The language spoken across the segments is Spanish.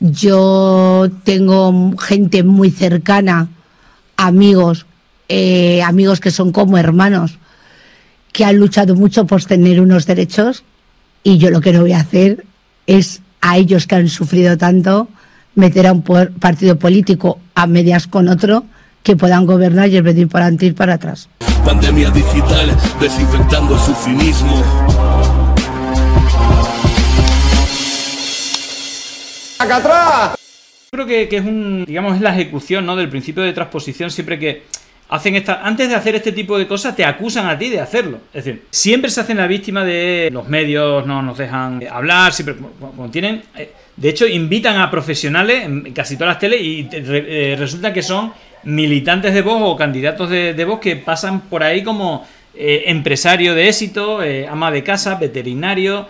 Yo tengo gente muy cercana, amigos, eh, amigos que son como hermanos, que han luchado mucho por tener unos derechos y yo lo que no voy a hacer es a ellos que han sufrido tanto meter a un partido político a medias con otro que puedan gobernar y el venir para atrás. Pandemia digital, desinfectando su cinismo. ¡Acá atrás! Creo que, que, es un, digamos, es la ejecución, ¿no? Del principio de transposición, siempre que hacen esta, antes de hacer este tipo de cosas, te acusan a ti de hacerlo. Es decir, siempre se hacen la víctima de los medios, no nos dejan hablar, siempre, cuando tienen, eh, de hecho, invitan a profesionales en casi todas las teles y eh, resulta que son militantes de voz o candidatos de, de voz que pasan por ahí como eh, empresario de éxito, eh, ama de casa, veterinario,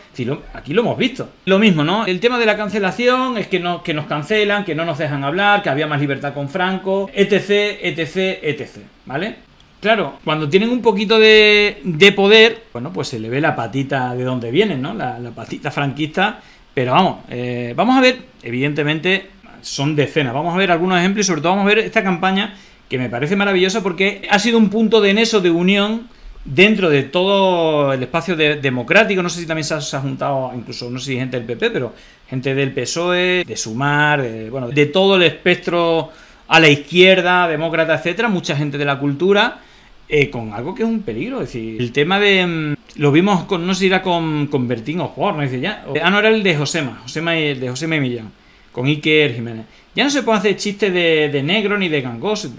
aquí lo hemos visto. Lo mismo, ¿no? El tema de la cancelación es que, no, que nos cancelan, que no nos dejan hablar, que había más libertad con Franco, etc, etc, etc, ¿vale? Claro, cuando tienen un poquito de, de poder, bueno, pues se le ve la patita de dónde vienen, ¿no? La, patita franquista, pero vamos, eh, vamos a ver, evidentemente son decenas, vamos a ver algunos ejemplos y sobre todo vamos a ver esta campaña que me parece maravillosa porque ha sido un punto de neso de unión dentro de todo el espacio democrático, no sé si también se ha, juntado, incluso no sé si gente del PP, pero gente del PSOE, de Sumar, de, bueno, de todo el espectro a la izquierda, demócrata, etcétera, mucha gente de la cultura, eh, con algo que es un peligro. Es decir, el tema de. Mm, lo vimos con, no sé si era con, con Bertín Osborne, ¿no? Dice, ya. Ah, no, era el de Josema, Josema el de Josema y Millán, con Iker Jiménez. Ya no se puede hacer chistes de, de negro ni de gangoso.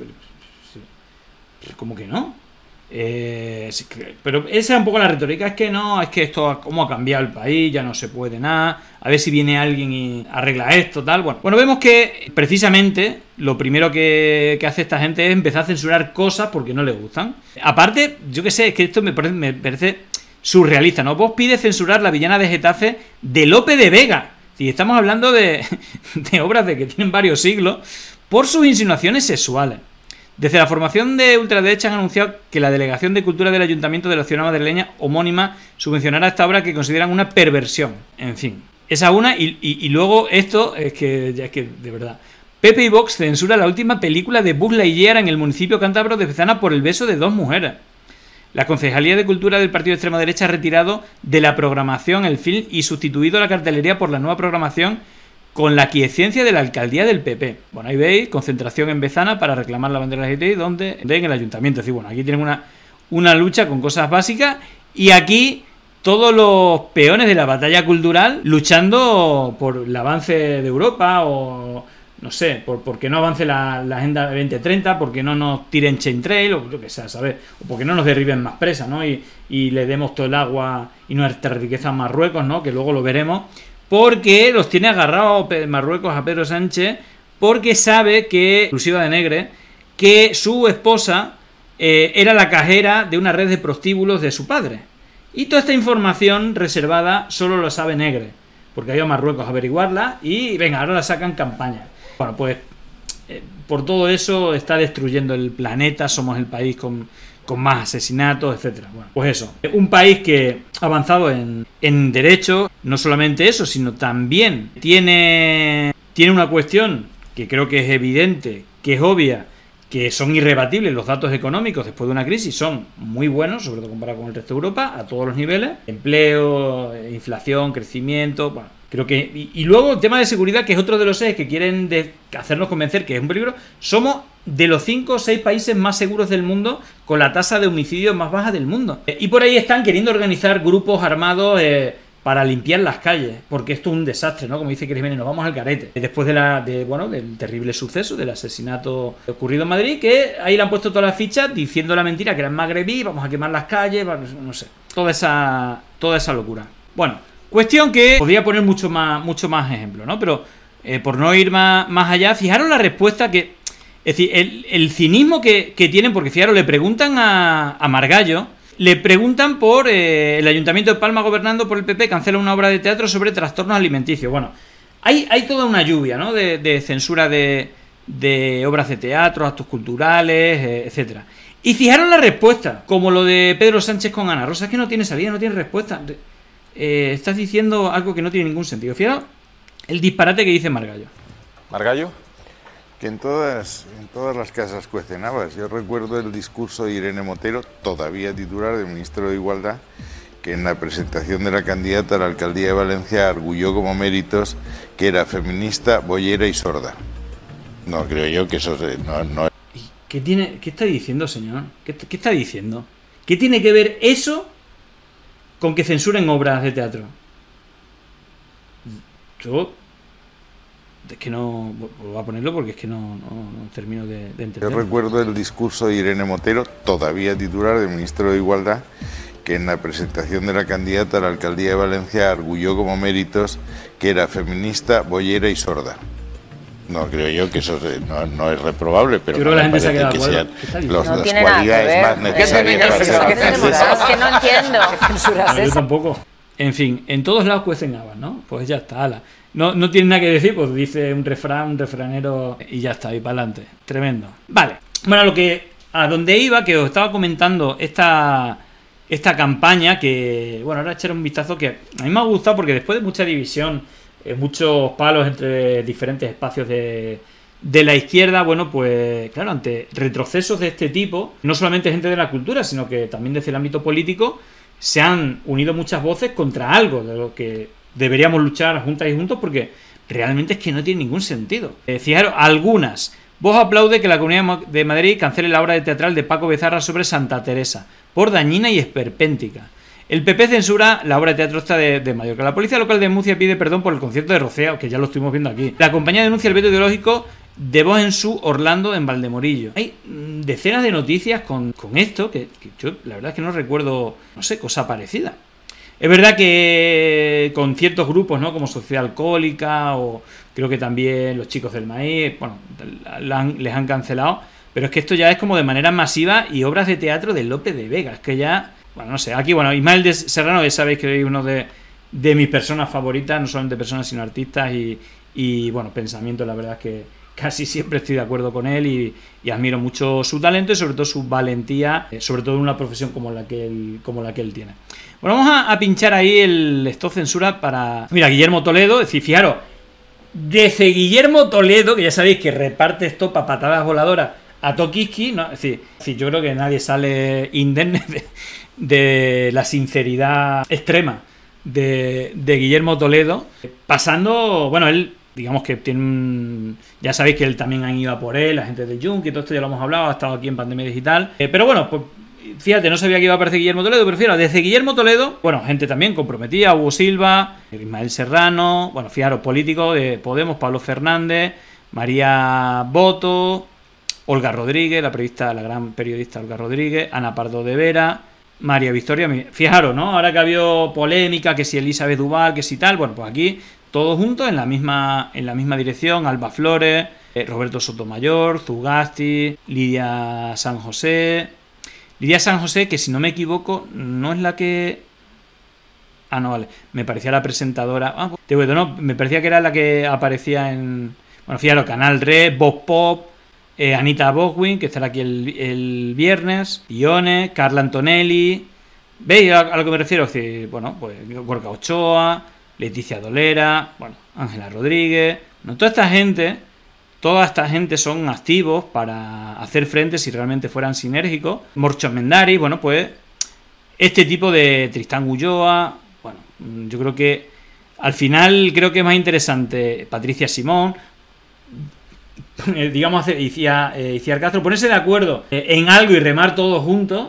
Como que no. Eh, pero esa es un poco la retórica, es que no, es que esto cómo ha cambiado el país, ya no se puede nada, a ver si viene alguien y arregla esto, tal. Bueno, bueno vemos que precisamente lo primero que, hace esta gente es empezar a censurar cosas porque no le gustan. Aparte, yo que sé, es que esto me parece, surrealista, ¿no? Vos pides censurar la villana de Getafe de Lope de Vega. Y estamos hablando de obras de que tienen varios siglos por sus insinuaciones sexuales. Desde la formación de ultraderecha han anunciado que la Delegación de Cultura del Ayuntamiento de la ciudad madrileña homónima subvencionará esta obra que consideran una perversión. En fin, esa una y, luego esto es que ya es que de verdad. Pepe y Vox censura la última película de Buzz Lightyear en el municipio cántabro de Bezana por el beso de dos mujeres. La Concejalía de Cultura del Partido de Extrema Derecha ha retirado de la programación el film y sustituido la cartelería por la nueva programación con la quiescencia de la alcaldía del PP. Bueno, ahí veis, concentración en Bezana para reclamar la bandera LGTBI, donde en el ayuntamiento. Es decir, bueno, aquí tienen una, una lucha con cosas básicas y aquí todos los peones de la batalla cultural luchando por el avance de Europa o no sé, por, por no avance la, Agenda 2030, porque no nos tiren chain trail, o lo que sea, ¿sabes? O porque no nos derriben más presas, ¿no? Y, y le demos todo el agua y nuestra riqueza a Marruecos, ¿no? Que luego lo veremos porque los tiene agarrados Marruecos a Pedro Sánchez, porque sabe que, exclusiva de Negre, que su esposa eh, era la cajera de una red de prostíbulos de su padre. Y toda esta información reservada solo lo sabe Negre, porque ha ido a Marruecos a averiguarla y venga, ahora la sacan campaña. Bueno, pues eh, por todo eso está destruyendo el planeta, somos el país con con más asesinatos, etcétera. Bueno, pues eso. Un país que ha avanzado en, en derecho, no solamente eso, sino también tiene, tiene una cuestión que creo que es evidente, que es obvia, que son irrebatibles los datos económicos después de una crisis, son muy buenos, sobre todo comparado con el resto de Europa, a todos los niveles, empleo, inflación, crecimiento, bueno, creo que... Y, luego el tema de seguridad, que es otro de los ejes que quieren hacernos convencer que es un peligro, somos de los 5 o 6 países más seguros del mundo con la tasa de homicidio más baja del mundo. Y por ahí están queriendo organizar grupos armados... Eh, para limpiar las calles, porque esto es un desastre, ¿no? Como dice Cris nos vamos al carete. Después de la, de, bueno, del terrible suceso, del asesinato ocurrido en Madrid, que ahí le han puesto todas las fichas diciendo la mentira que eran magrebí, vamos a quemar las calles, no sé, toda esa, toda esa locura. Bueno, cuestión que podría poner mucho más, mucho más ejemplos, ¿no? Pero eh, por no ir más, más allá, fijaros la respuesta que... Es decir, el, el cinismo que, que, tienen, porque fijaros, le preguntan a, a Margallo, le preguntan por eh, el Ayuntamiento de Palma gobernando por el PP, cancela una obra de teatro sobre trastornos alimenticios. Bueno, hay, hay toda una lluvia ¿no? de, de censura de, de, obras de teatro, actos culturales, eh, etcétera. Y fijaron la respuesta, como lo de Pedro Sánchez con Ana Rosa, es que no tiene salida, no tiene respuesta. Eh, estás diciendo algo que no tiene ningún sentido. Fijaros el disparate que dice Margallo. Margallo. Que en todas, en todas las casas cuecen habas. Yo recuerdo el discurso de Irene Motero, todavía titular del Ministro de Igualdad, que en la presentación de la candidata a la alcaldía de Valencia arguyó como méritos que era feminista, boyera y sorda. No creo yo que eso no, no... ¿Qué, tiene, ¿Qué está diciendo, señor? ¿Qué, ¿Qué está diciendo? ¿Qué tiene que ver eso con que censuren obras de teatro? Yo es que no voy a ponerlo porque es que no, no, no termino de, de, entender. Yo recuerdo el discurso de Irene Motero, todavía titular del Ministro de Igualdad, que en la presentación de la candidata a la alcaldía de Valencia arguyó como méritos que era feminista, boyera y sorda. No creo yo que eso no, no es reprobable, pero yo creo no que la gente se ha quedado que sean no los, las nada que cualidades más ¿Qué necesarias es que no entiendo. ¿Qué censura es No, yo tampoco. En fin, en todos lados cuecen habas, ¿no? Pues ya está, ala. No, no tiene nada que decir, pues dice un refrán, un refranero y ya está, y para adelante. Tremendo. Vale. Bueno, lo que. A donde iba, que os estaba comentando esta. Esta campaña que, bueno, ahora echar un vistazo que a mí me ha gustado porque después de mucha división, eh, muchos palos entre diferentes espacios de, de la izquierda, bueno, pues claro, ante retrocesos de este tipo, no solamente gente de la cultura, sino que también desde el ámbito político, se han unido muchas voces contra algo de lo que deberíamos luchar juntas y juntos porque realmente es que no tiene ningún sentido. Eh, fijaros, algunas. Vos aplaude que la Comunidad de Madrid cancele la obra de teatral de Paco Bezarra sobre Santa Teresa, por dañina y esperpéntica. El PP censura la obra de teatro esta de, de Mallorca. La policía local de Murcia pide perdón por el concierto de Rocea, que ya lo estuvimos viendo aquí. La compañía denuncia el veto ideológico de Voz en su Orlando en Valdemorillo. Hay mm, decenas de noticias con, con esto que, yo la verdad es que no recuerdo, no sé, cosa parecida. Es verdad que con ciertos grupos, ¿no? Como Sociedad Alcohólica o creo que también los chicos del maíz, bueno, les han cancelado. Pero es que esto ya es como de manera masiva y obras de teatro de López de Vega. Es que ya, bueno, no sé. Aquí, bueno, Ismael de Serrano, ya sabéis que es uno de, de mis personas favoritas, no solamente personas, sino artistas y, y, bueno, pensamiento, la verdad es que casi siempre estoy de acuerdo con él y, admiro mucho su talento y sobre todo su valentía, eh, sobre todo en una profesión como la que él, como la que él tiene. Bueno, vamos a, pinchar ahí el stop censura para... Mira, Guillermo Toledo, es decir, fijaros, desde Guillermo Toledo, que ya sabéis que reparte esto para patadas voladoras a Tokiski, ¿no? es, decir, yo creo que nadie sale indemne de, de la sinceridad extrema de, de Guillermo Toledo, pasando, bueno, él digamos que tiene un- ya sabéis que él también han ido a por él, la gente de Junk y todo esto ya lo hemos hablado, ha estado aquí en Pandemia Digital, Eh, pero bueno, pues fíjate, no sabía que iba a aparecer Guillermo Toledo, pero fíjate, desde Guillermo Toledo, bueno, gente también comprometida, Hugo Silva, Ismael Serrano, bueno, fijaros, políticos de Podemos, Pablo Fernández, María Boto, Olga Rodríguez, la periodista, la gran periodista Olga Rodríguez, Ana Pardo de Vera, María Victoria, fijaros, ¿no? Ahora que ha habido polémica, que si Elizabeth Duval, que si tal, bueno, pues aquí todos juntos en la misma, en la misma dirección, Alba Flores, eh, Roberto Sotomayor, Zugasti, Lidia San José. Lidia San José, que si no me equivoco, no es la que. Ah, no, vale. Me parecía la presentadora. Ah, te bueno, no, me parecía que era la que aparecía en. Bueno, fijaros, Canal Red, Bob Pop, eh, Anita Bogwin, que estará aquí el, viernes, Ione, Carla Antonelli. ¿Veis a, a lo que me refiero? Es decir, bueno, pues Gorka Ochoa, Leticia Dolera, bueno, Ángela Rodríguez. Bueno, toda esta gente, toda esta gente son activos para hacer frente si realmente fueran sinérgicos. Morcho Mendari, bueno, pues este tipo de Tristán Ulloa, bueno, yo creo que al final creo que es más interesante Patricia Simón, eh, digamos, eh, Iciar Castro, ponerse de acuerdo eh, en algo y remar todos juntos,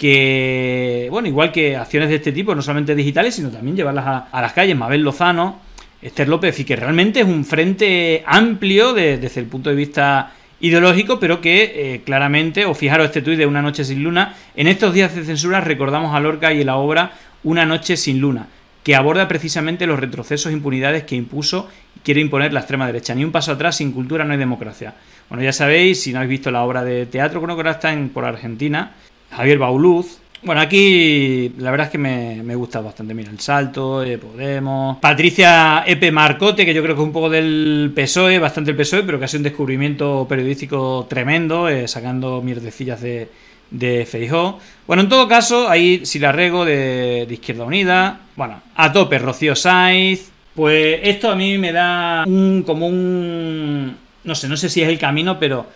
que, bueno, igual que acciones de este tipo, no solamente digitales, sino también llevarlas a, las calles, Mabel Lozano, Esther López, y que realmente es un frente amplio de- desde el punto de vista ideológico, pero que eh, claramente, o fijaros este tuit de Una noche sin luna, en estos días de censura recordamos a Lorca y la obra Una noche sin luna. que aborda precisamente los retrocesos e impunidades que impuso y quiere imponer la extrema derecha. Ni un paso atrás, sin cultura no hay democracia. Bueno, ya sabéis, si no habéis visto la obra de teatro, creo que ahora está en, por Argentina, Javier Bauluz. Bueno, aquí la verdad es que me, gusta bastante. Mira, El Salto, eh, Podemos. Patricia Epe Marcote, que yo creo que es un poco del PSOE, bastante el PSOE, pero que ha sido un descubrimiento periodístico tremendo, eh, sacando mierdecillas de, de Feijó. Bueno, en todo caso, ahí si la rego de, Izquierda Unida. Bueno, a tope Rocío Saiz. Pues esto a mí me da un, como un... No sé, no sé si es el camino, pero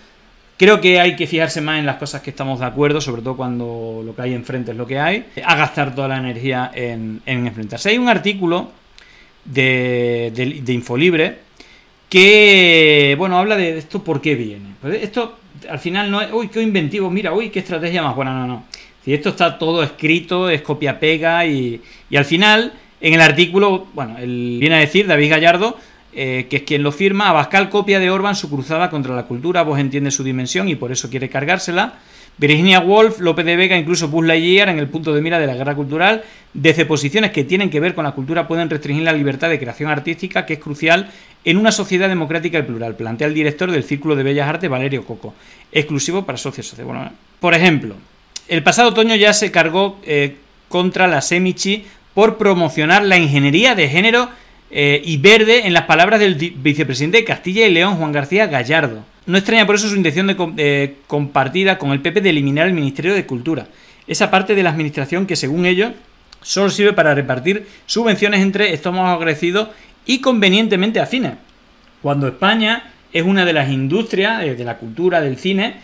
creo que hay que fijarse más en las cosas que estamos de acuerdo, sobre todo cuando lo que hay enfrente es lo que hay, a gastar toda la energía en, enfrentarse. Hay un artículo de, de, de Infolibre que, bueno, habla de esto por qué viene. Pues esto al final no es, uy, qué inventivo, mira, uy, qué estrategia más buena, no, no. Si esto está todo escrito, es copia-pega y, y, al final, en el artículo, bueno, él viene a decir, David Gallardo, eh, que es quien lo firma, Abascal copia de Orban su cruzada contra la cultura, vos entiende su dimensión y por eso quiere cargársela. Virginia Woolf, López de Vega, incluso Buzz Lightyear en el punto de mira de la guerra cultural, desde posiciones que tienen que ver con la cultura pueden restringir la libertad de creación artística, que es crucial en una sociedad democrática y plural, plantea el director del Círculo de Bellas Artes, Valerio Coco, exclusivo para socios por ejemplo, el pasado otoño ya se cargó eh, contra la Semichi por promocionar la ingeniería de género eh, y verde en las palabras del vicepresidente de Castilla y León, Juan García Gallardo. No extraña por eso su intención de, compartida con el PP de eliminar el Ministerio de Cultura, esa parte de la administración que según ellos solo sirve para repartir subvenciones entre estómagos agresidos y convenientemente afines. Cuando España es una de las industrias eh, de la cultura, del cine,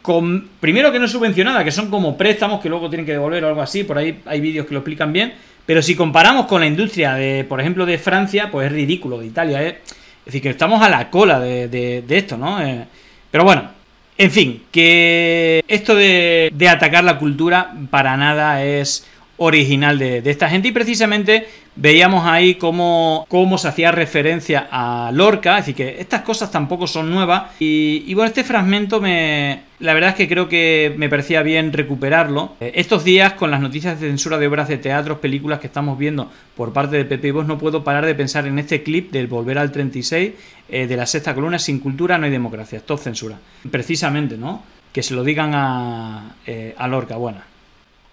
con, primero que no subvencionada, que son como préstamos que luego tienen que devolver o algo así, por ahí hay vídeos que lo explican bien, pero si comparamos con la industria de, por ejemplo, de Francia, pues es ridículo, de Italia, ¿eh? Es decir, que estamos a la cola de, esto, ¿no? Eh, pero bueno, en fin, que esto de, atacar la cultura para nada es original de, esta gente y precisamente veíamos ahí cómo, cómo, se hacía referencia a Lorca, decir, que estas cosas tampoco son nuevas y, bueno, este fragmento me... La verdad es que creo que me parecía bien recuperarlo. Eh, estos días, con las noticias de censura de obras de teatros, películas que estamos viendo por parte de Pepe y Vos, no puedo parar de pensar en este clip del Volver al 36 eh, de la sexta columna, sin cultura no hay democracia, esto censura. Precisamente, ¿no? Que se lo digan a, eh, a Lorca, bueno.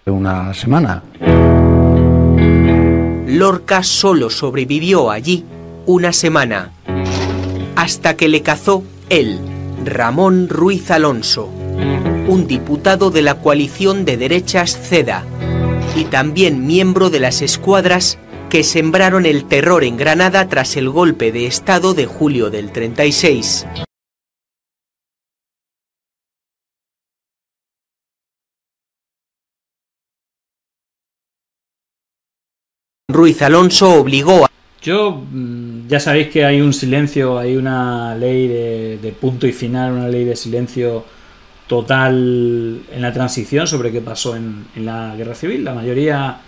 Una semana. Lorca solo sobrevivió allí una semana, hasta que le cazó él, Ramón Ruiz Alonso, un diputado de la coalición de derechas CEDA, y también miembro de las escuadras que sembraron el terror en Granada tras el golpe de Estado de julio del 36. Ruiz Alonso obligó a... Yo, mm, ya sabéis que hay un silencio, hay una ley de, punto y final, una ley de silencio total en la transición sobre qué pasó en, la guerra civil. La mayoría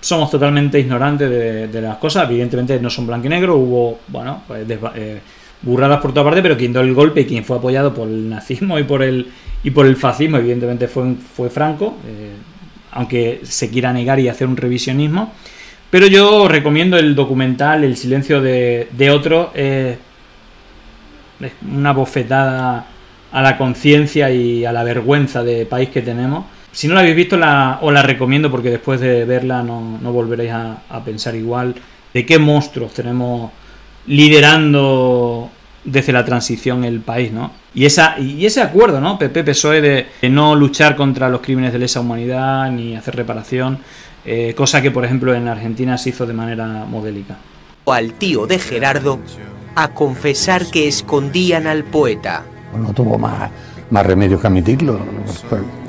somos totalmente ignorantes de, las cosas. Evidentemente no son blanco y negro. Hubo, bueno, pues eh, burradas por toda parte, pero quien dio el golpe y quien fue apoyado por el nazismo y por el, y por el fascismo, evidentemente fue, fue Franco, eh, aunque se quiera negar y hacer un revisionismo. Pero yo recomiendo el documental El silencio de, otro. es una bofetada a la conciencia y a la vergüenza de país que tenemos. Si no la habéis visto, la, os la recomiendo porque después de verla no, volveréis a, pensar igual de qué monstruos tenemos liderando desde la transición el país, ¿no? Y, esa, y ese acuerdo, ¿no? PP-PSOE de, de no luchar contra los crímenes de lesa humanidad ni hacer reparación eh, cosa que por ejemplo en Argentina se hizo de manera modélica. Al tío de Gerardo a confesar que escondían al poeta. No tuvo más, más remedio que admitirlo.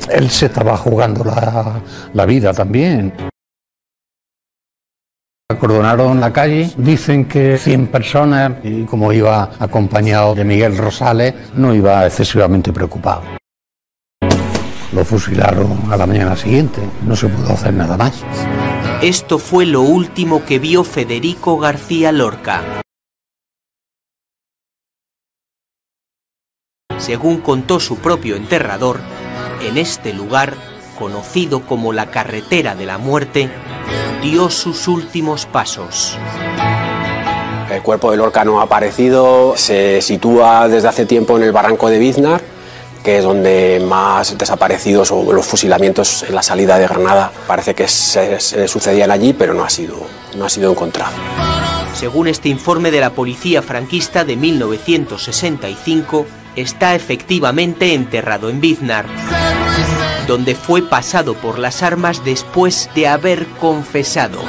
Él se estaba jugando la, la vida también. Acordonaron la calle, dicen que 100 personas y como iba acompañado de Miguel Rosales no iba excesivamente preocupado. Lo fusilaron a la mañana siguiente, no se pudo hacer nada más. Esto fue lo último que vio Federico García Lorca. Según contó su propio enterrador, en este lugar, conocido como la carretera de la muerte, dio sus últimos pasos. El cuerpo del Lorca no ha aparecido, se sitúa desde hace tiempo en el barranco de Biznar, que es donde más desaparecidos o los fusilamientos en la salida de Granada parece que se, sucedían allí, pero no ha sido, no ha sido encontrado. Según este informe de la policía franquista de 1965, está efectivamente enterrado en Biznar, donde fue pasado por las armas después de haber confesado.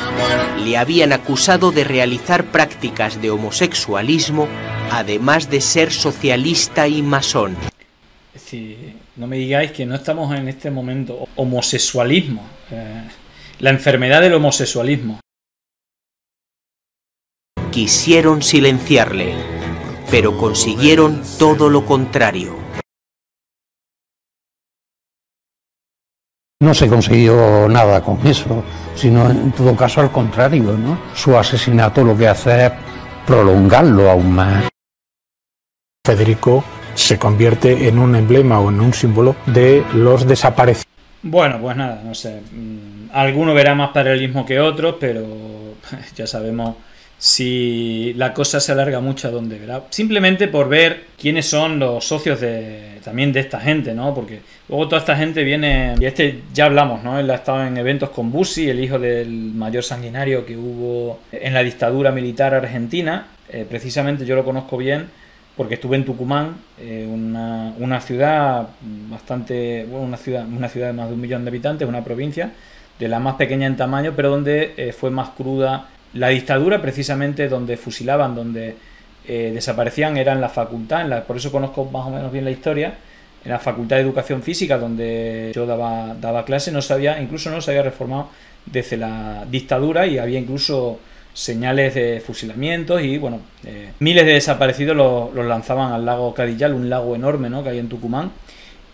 Le habían acusado de realizar prácticas de homosexualismo, además de ser socialista y masón. Decir, no me digáis que no estamos en este momento homosexualismo, eh, la enfermedad del homosexualismo. Quisieron silenciarle, pero consiguieron todo lo contrario. No se consiguió nada con eso, sino en todo caso al contrario, ¿no? Su asesinato lo que hace es prolongarlo aún más. Federico se convierte en un emblema o en un símbolo de los desaparecidos. Bueno, pues nada, no sé. mm, Alguno verá más paralelismo que otros, pero ya sabemos si la cosa se alarga mucho a dónde verá. Simplemente por ver quiénes son los socios de también de esta gente, ¿no? Porque luego toda esta gente viene. Y este ya hablamos, ¿no? Él ha estado en eventos con Bussi, el hijo del mayor sanguinario que hubo en la dictadura militar argentina. Eh, precisamente yo lo conozco bien porque estuve en Tucumán, eh, una, una ciudad bastante, bueno, una ciudad, una ciudad de más de un millón de habitantes, una provincia, de la más pequeña en tamaño, pero donde eh, fue más cruda la dictadura, precisamente donde fusilaban, donde eh, desaparecían, era en la facultad, en la, por eso conozco más o menos bien la historia, en la facultad de educación física, donde yo daba, daba clase, no sabía, incluso no se había reformado desde la dictadura y había incluso señales de fusilamientos y bueno, eh, miles de desaparecidos los, los lanzaban al lago Cadillal, un lago enorme ¿no? que hay en Tucumán.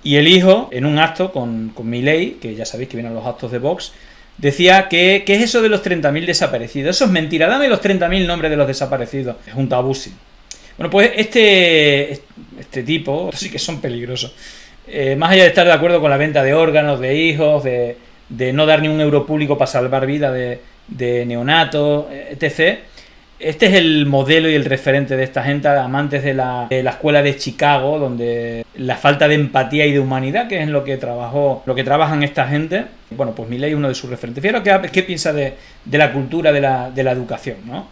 Y el hijo, en un acto con, con Milei, que ya sabéis que vienen los actos de Vox, decía que ¿qué es eso de los 30.000 desaparecidos? Eso es mentira, dame los 30.000 nombres de los desaparecidos. Es un tabú, sí. Bueno, pues este, este tipo, sí que son peligrosos. Eh, más allá de estar de acuerdo con la venta de órganos, de hijos, de, de no dar ni un euro público para salvar vida de, de neonatos, etc. Este es el modelo y el referente de esta gente, amantes de la, de la escuela de Chicago, donde la falta de empatía y de humanidad, que es en lo que trabajó, lo que trabajan esta gente. Bueno, pues Milei es uno de sus referentes. Fíjate qué, qué piensa de, de, la cultura de la, de la educación, ¿no?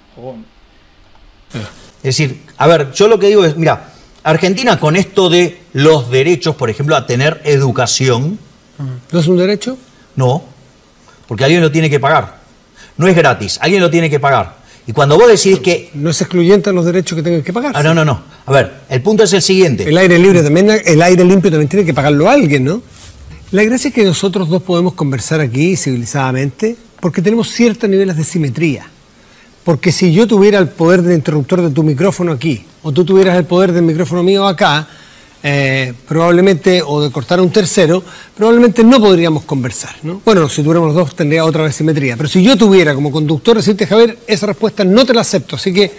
Es decir, a ver, yo lo que digo es, mira, Argentina con esto de los derechos, por ejemplo, a tener educación. ¿No es un derecho? No, porque alguien lo tiene que pagar. No es gratis, alguien lo tiene que pagar. Y cuando vos decís que... ¿No es excluyente a los derechos que tengan que pagar? Ah, no, no, no. A ver, el punto es el siguiente. El aire libre también, el aire limpio también tiene que pagarlo alguien, ¿no? La gracia es que nosotros dos podemos conversar aquí civilizadamente porque tenemos ciertos niveles de simetría. Porque si yo tuviera el poder del interruptor de tu micrófono aquí, o tú tuvieras el poder del micrófono mío acá, eh, probablemente, o de cortar a un tercero, probablemente no podríamos conversar. ¿no? Bueno, si tuviéramos los dos tendría otra vez simetría. Pero si yo tuviera como conductor decirte, Javier, esa respuesta no te la acepto, así que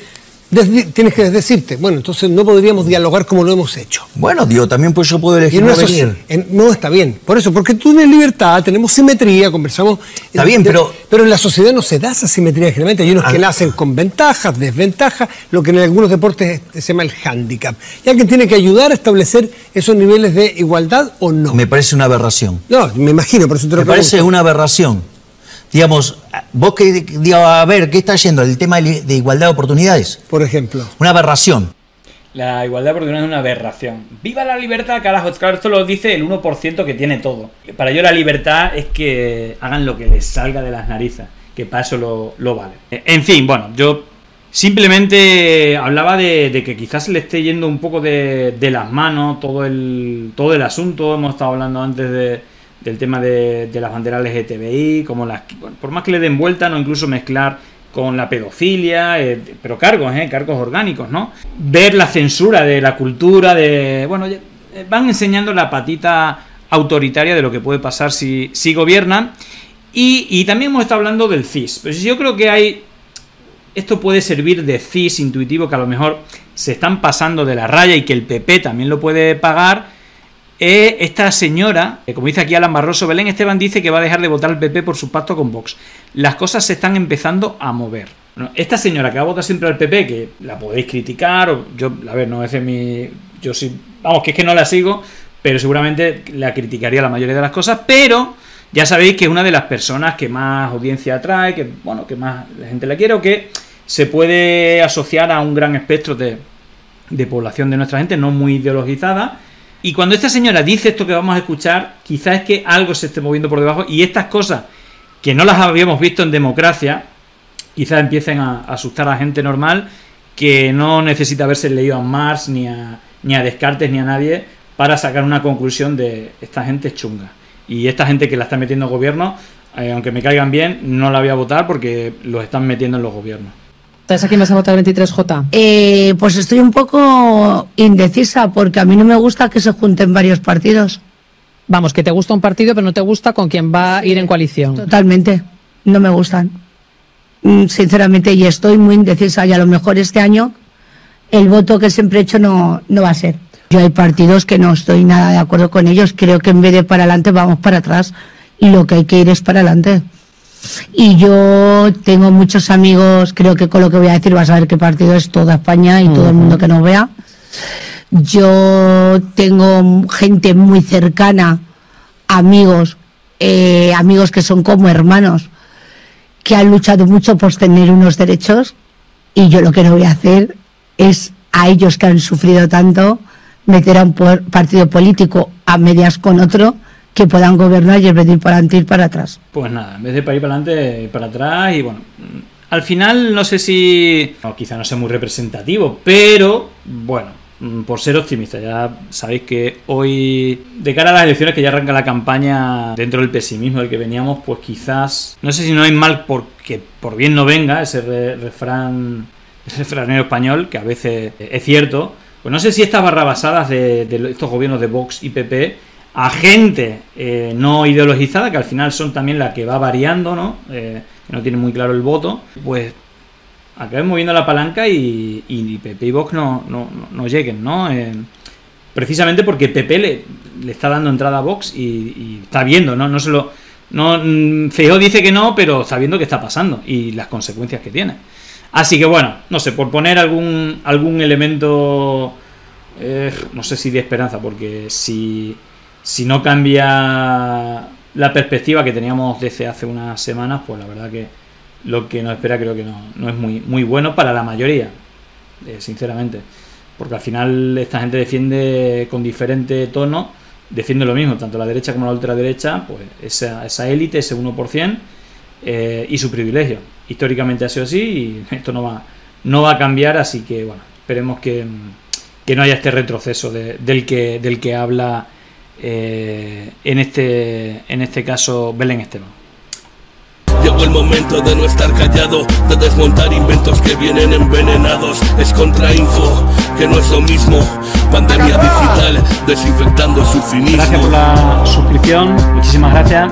desde- tienes que decirte, bueno, entonces no podríamos dialogar como lo hemos hecho. Bueno, digo, también pues yo puedo elegir no venir. en- no está bien. Por eso, porque tú tienes libertad, tenemos simetría, conversamos. Está bien, pero- Pero en la sociedad no se da esa simetría generalmente. Hay unos que Ah. nacen con ventajas, desventajas, lo que en algunos deportes se llama el hándicap. Y alguien tiene que ayudar a establecer esos niveles de igualdad o no. Me parece una aberración. No, me imagino, por eso te lo Me parece una aberración. Digamos, vos que, digo, a ver, ¿qué está yendo? El tema de igualdad de oportunidades. Por ejemplo. Una aberración. La igualdad de oportunidades es una aberración. ¡Viva la libertad, carajo! Claro, esto lo dice el 1% que tiene todo. Para yo la libertad es que hagan lo que les salga de las narices, que para eso lo, lo vale. En fin, bueno, yo simplemente hablaba de, de que quizás se le esté yendo un poco de, de las manos todo el, todo el asunto. Hemos estado hablando antes de, del tema de, de las banderas LGTBI, como las, por más que le den vuelta, no incluso mezclar con la pedofilia, eh, pero cargos, eh, cargos orgánicos, ¿no? Ver la censura de la cultura, de. Bueno, eh, van enseñando la patita autoritaria de lo que puede pasar si, si gobiernan. Y, y también hemos estado hablando del CIS. Pero yo creo que hay. Esto puede servir de CIS intuitivo que a lo mejor se están pasando de la raya y que el PP también lo puede pagar. Es esta señora, que como dice aquí Alan Barroso, Belén Esteban dice que va a dejar de votar al PP por su pacto con Vox. Las cosas se están empezando a mover. esta señora que va a votar siempre al PP, que la podéis criticar, o yo, a ver, no es de mi. Yo sí. Vamos, que es que no la sigo, pero seguramente la criticaría la mayoría de las cosas, pero ya sabéis que es una de las personas que más audiencia atrae, que bueno, que más la gente la quiere o que se puede asociar a un gran espectro de población de nuestra gente, no muy ideologizada. Y cuando esta señora dice esto que vamos a escuchar, quizás es que algo se esté moviendo por debajo y estas cosas que no las habíamos visto en democracia, quizás empiecen a asustar a gente normal que no necesita haberse leído a Marx ni a, ni a Descartes ni a nadie para sacar una conclusión de esta gente chunga. Y esta gente que la está metiendo en gobierno, eh, aunque me caigan bien, no la voy a votar porque los están metiendo en los gobiernos. ¿Sabes a quién vas a votar 23J? Eh, pues estoy un poco indecisa porque a mí no me gusta que se junten varios partidos. Vamos, que te gusta un partido pero no te gusta con quién va a ir en coalición. Totalmente, no me gustan. Mm, sinceramente, y estoy muy indecisa y a lo mejor este año el voto que siempre he hecho no, no va a ser. Yo hay partidos que no estoy nada de acuerdo con ellos. Creo que en vez de para adelante vamos para atrás y lo que hay que ir es para adelante. Y yo tengo muchos amigos, creo que con lo que voy a decir vas a ver qué partido es toda España y todo el mundo que nos vea. Yo tengo gente muy cercana, amigos, eh, amigos que son como hermanos, que han luchado mucho por tener unos derechos y yo lo que no voy a hacer es a ellos que han sufrido tanto meter a un partido político a medias con otro que puedan gobernar y en vez de ir para adelante ir para atrás. Pues nada, en vez de para ir para adelante, ir para atrás y bueno, al final no sé si, quizá no sea muy representativo, pero bueno, por ser optimista, ya sabéis que hoy, de cara a las elecciones que ya arranca la campaña dentro del pesimismo del que veníamos, pues quizás, no sé si no hay mal porque por bien no venga ese refrán, ese refranero español, que a veces es cierto, pues no sé si estas barrabasadas de estos gobiernos de Vox y PP a gente eh, no ideologizada, que al final son también la que va variando, ¿no? Eh, que no tiene muy claro el voto, pues acaben moviendo la palanca y, y PP y Vox no, no, lleguen, ¿no? Eh, precisamente porque PP le, le, está dando entrada a Vox y, está viendo, ¿no? No se lo... No, mm, Feo dice que no, pero está viendo qué está pasando y las consecuencias que tiene. Así que bueno, no sé, por poner algún, algún elemento, no sé si de esperanza, porque si, si no cambia la perspectiva que teníamos desde hace unas semanas, pues la verdad que lo que nos espera creo que no, es muy, muy bueno para la mayoría, eh, sinceramente. Porque al final esta gente defiende con diferente tono, defiende lo mismo, tanto la derecha como la ultraderecha, pues esa, esa élite, ese 1%, eh, y su privilegio históricamente ha sido así y esto no va, no va a cambiar, así que bueno, esperemos que, no haya este retroceso del, que, del que habla eh, en, este, en este caso Belén Esteban. Llegó el momento de no estar callado, de desmontar inventos que vienen envenenados. Es contrainfo, que no es lo mismo. Pandemia digital, desinfectando su finismo. Gracias por la suscripción, muchísimas gracias.